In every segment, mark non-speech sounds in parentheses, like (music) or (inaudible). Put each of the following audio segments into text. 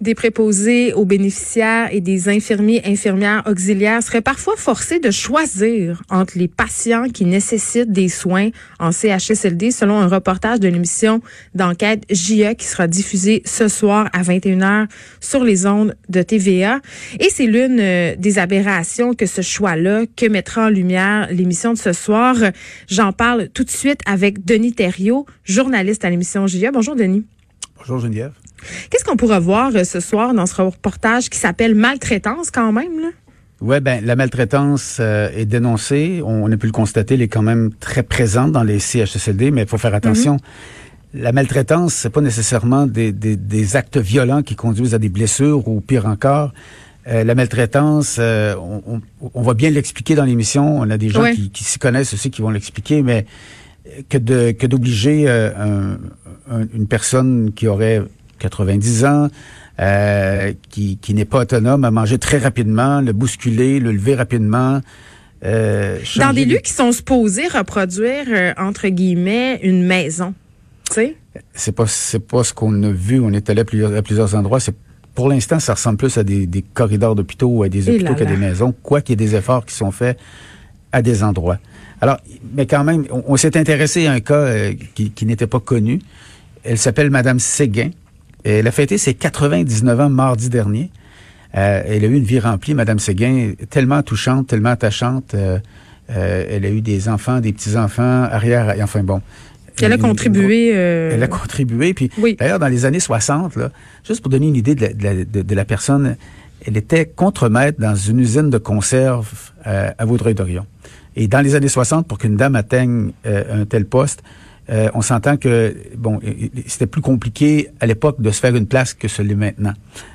Des préposés aux bénéficiaires et des infirmiers infirmières auxiliaires seraient parfois forcés de choisir entre les patients qui nécessitent des soins en CHSLD selon un reportage de l'émission d'enquête JE qui sera diffusé ce soir à 21h sur les ondes de TVA. Et c'est l'une euh, des aberrations que ce choix-là que mettra en lumière l'émission de ce soir. J'en parle tout de suite avec Denis Thériault, journaliste à l'émission JE. Bonjour Denis. Bonjour Geneviève. Qu'est-ce qu'on pourra voir euh, ce soir dans ce reportage qui s'appelle Maltraitance quand même? Là? Oui, ben la maltraitance euh, est dénoncée. On, a pu le constater, elle est quand même très présente dans les CHSLD, mais il faut faire attention. Mm-hmm. La maltraitance, c'est pas nécessairement des, des, des, actes violents qui conduisent à des blessures ou pire encore. Euh, la maltraitance, on, on, va bien l'expliquer dans l'émission. On a des gens qui, qui s'y connaissent aussi qui vont l'expliquer, mais que de que d'obliger un, une personne qui aurait 90 ans, euh, qui, qui n'est pas autonome, à manger très rapidement, le bousculer, le lever rapidement. Euh, Dans des lieux qui sont supposés reproduire, euh, entre guillemets, une maison. Tu sais? C'est pas, c'est pas ce qu'on a vu. On est allé à plusieurs, à plusieurs endroits. C'est pour l'instant, ça ressemble plus à des, des corridors d'hôpitaux ou à des hôpitaux qu'à des maisons, quoi qu'il y ait des efforts qui sont faits à des endroits. Alors, mais quand même, on, s'est intéressé à un cas euh, qui, qui n'était pas connu. Elle s'appelle Madame Séguin. Elle a fêté ses 99 ans mardi dernier. Euh, elle a eu une vie remplie, Madame Séguin, tellement touchante, tellement attachante. Euh, euh, elle a eu des enfants, des petits-enfants, arrière, et enfin bon. Elle a contribué. Elle a contribué. Puis d'ailleurs, dans les années 60, là, juste pour donner une idée de la, de, de la personne, elle était contremaître dans une usine de conserve à Vaudreuil-Dorion. Et dans les années 60, pour qu'une dame atteigne un tel poste, euh, on s'entend que bon, c'était plus compliqué à l'époque de se faire une place que ce l'est maintenant.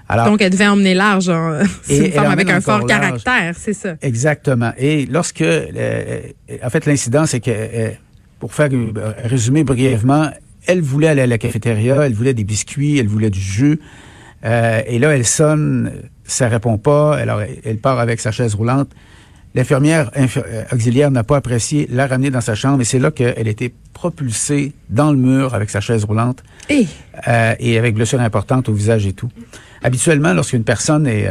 Alors, Donc, elle devait emmener large. Hein. (laughs) C'est une femme avec un fort caractère, c'est ça. Exactement. Et lorsque, euh, en fait, l'incident, c'est que, euh, pour faire résumer brièvement, elle voulait aller à la cafétéria, elle voulait des biscuits, elle voulait du jus. et là, elle sonne, ça répond pas. Alors, elle part avec sa chaise roulante. L'infirmière euh, auxiliaire n'a pas apprécié la ramener dans sa chambre et c'est là qu'elle était propulsée dans le mur avec sa chaise roulante et, euh, et avec blessure importante au visage et tout. Habituellement, lorsqu'une personne est,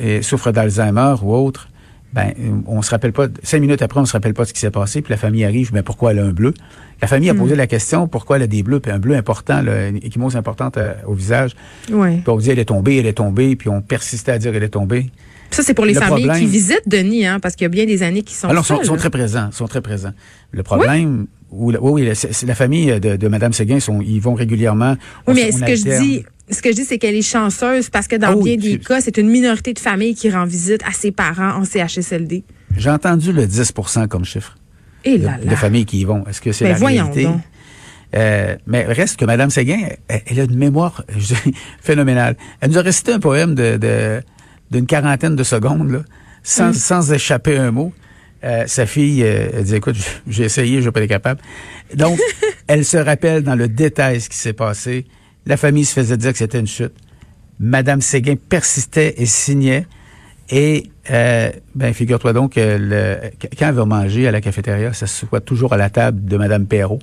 euh, souffre d'Alzheimer ou autre, ben on se rappelle pas cinq minutes après on se rappelle pas ce qui s'est passé puis la famille arrive mais pourquoi elle a un bleu? La famille a posé hmm. la question pourquoi elle a des bleus puis un bleu important là, une échymose importante au visage oui. puis on disait elle est tombée elle est tombée puis on persistait à dire elle est tombée ça, c'est pour les familles qui visitent Denis, hein, parce qu'il y a bien des années qui sont Alors, ah sont, très présents, sont très présents. Le problème, oui, oui, oui la, famille de, de Mme Séguin, sont, ils vont régulièrement. Oui, mais ce que je dis, ce que je dis, c'est qu'elle est chanceuse parce que dans ah bien des cas, c'est une minorité de familles qui rend visite à ses parents en CHSLD. J'ai entendu le 10% comme chiffre. Et là, de, familles qui y vont. Est-ce que c'est la réalité? Donc. Euh, mais reste que Mme Séguin, elle, a une mémoire (laughs) phénoménale. Elle nous a récité un poème de, de d'une quarantaine de secondes, là, sans, mm. sans échapper un mot. Euh, sa fille, euh, elle dit, écoute, (laughs) j'ai essayé, je vais pas être capable. Donc, (laughs) elle se rappelle dans le détail ce qui s'est passé. La famille se faisait dire que c'était une chute. Madame Séguin persistait et signait. Et, euh, ben, figure-toi donc que le, quand elle va manger à la cafétéria, ça se soit toujours à la table de Madame Perrault.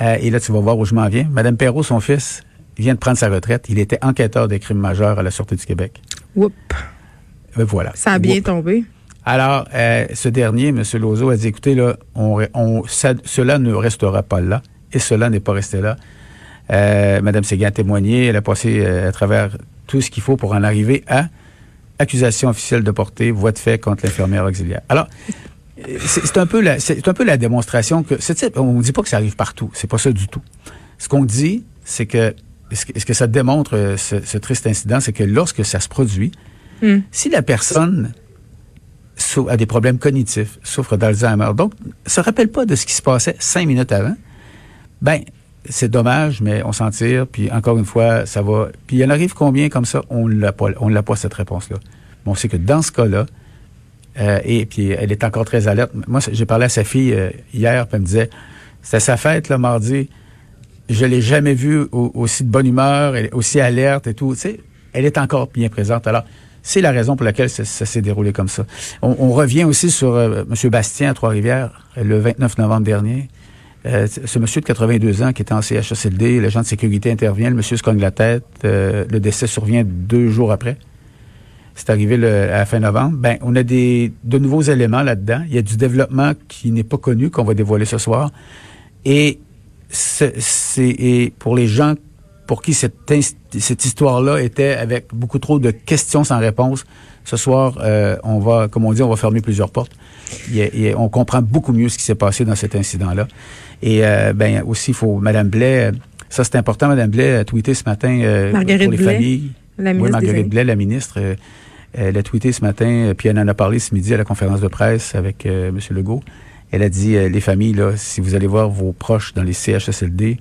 Euh, et là, tu vas voir où je m'en viens. Madame Perrault, son fils, vient de prendre sa retraite. Il était enquêteur des crimes majeurs à la Sûreté du Québec. Oups. Voilà. Ça a bien tombé. Alors, euh, ce dernier, M. Lozo, a dit, écoutez, là, on, on, cela ne restera pas là, et cela n'est pas resté là. Euh, Madame Séguin a témoigné, elle a passé euh, à travers tout ce qu'il faut pour en arriver à accusation officielle de portée, voie de fait contre l'infirmière auxiliaire. Alors, c'est un peu la, c'est un peu la démonstration que, on ne dit pas que ça arrive partout, c'est pas ça du tout. Ce qu'on dit, c'est que ce que ça démontre, ce, triste incident, c'est que lorsque ça se produit, hmm. si la personne a des problèmes cognitifs, souffre d'Alzheimer, donc se rappelle pas de ce qui se passait cinq minutes avant, ben c'est dommage, mais on s'en tire. Puis encore une fois, ça va. Puis il en arrive combien comme ça? On l'a pas, on l'a pas cette réponse-là. Bon, c'est que dans ce cas-là, euh, et puis elle est encore très alerte. Moi, j'ai parlé à sa fille euh, hier, puis elle me disait, c'était sa fête le mardi je l'ai jamais vue aussi de bonne humeur, aussi alerte et tout. Tu sais, elle est encore bien présente. Alors, c'est la raison pour laquelle ça, s'est déroulé comme ça. On, revient aussi sur euh, M. Bastien à Trois-Rivières le 29 novembre dernier. Euh, ce monsieur de 82 ans qui était en CHSLD, l'agent de sécurité intervient, le monsieur se cogne la tête, euh, le décès survient deux jours après. C'est arrivé à la fin novembre. Ben, on a de nouveaux éléments là-dedans. Il y a du développement qui n'est pas connu qu'on va dévoiler ce soir. Et c'est pour les gens pour qui cette, cette histoire-là était avec beaucoup trop de questions sans réponse. Ce soir, euh, on va, comme on dit, on va fermer plusieurs portes. On comprend beaucoup mieux ce qui s'est passé dans cet incident-là. Et euh, ben aussi, il faut, Madame Blais, ça c'est important, Madame Blais a tweeté ce matin euh, pour les familles. La ministre oui, Marguerite Blais, la ministre, euh, elle a tweeté ce matin, puis elle en a parlé ce midi à la conférence de presse avec euh, M. Legault. Elle a dit, les familles, là, si vous allez voir vos proches dans les CHSLD,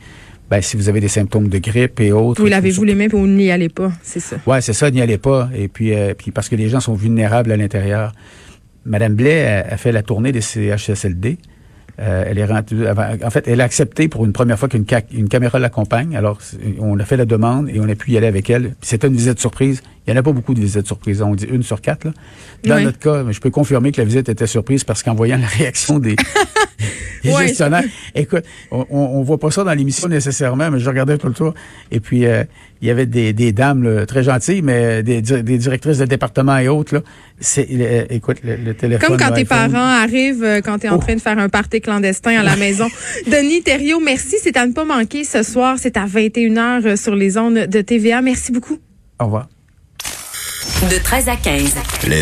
ben, si vous avez des symptômes de grippe et autres. Vous lavez-vous les mains, vous n'y allez pas, c'est ça? Ouais, c'est ça, n'y allez pas. Et puis, euh, puis parce que les gens sont vulnérables à l'intérieur. Madame Blais a, a, fait la tournée des CHSLD. Euh, elle est rendue, en fait, elle a accepté pour une première fois qu'une une caméra l'accompagne. Alors, on a fait la demande et on a pu y aller avec elle. C'était une visite surprise. Il n'y en a pas beaucoup de visites surprises. On dit une sur quatre. Là. Dans notre cas, je peux confirmer que la visite était surprise parce qu'en voyant la réaction des, (laughs) des gestionnaires, écoute, on, on, voit pas ça dans l'émission nécessairement, mais je regardais tout le tour. Et puis, euh, il y avait des, des dames très gentilles, mais des, des, directrices de département et autres. Là, c'est, écoute, le, téléphone. Comme quand tes parents arrivent, euh, quand tu es en oh. train de faire un party clandestin à la maison. (laughs) Denis Thériault, merci. C'est à ne pas manquer ce soir. C'est à 21h euh, sur les ondes de TVA. Merci beaucoup. Au revoir. De 13 à 15.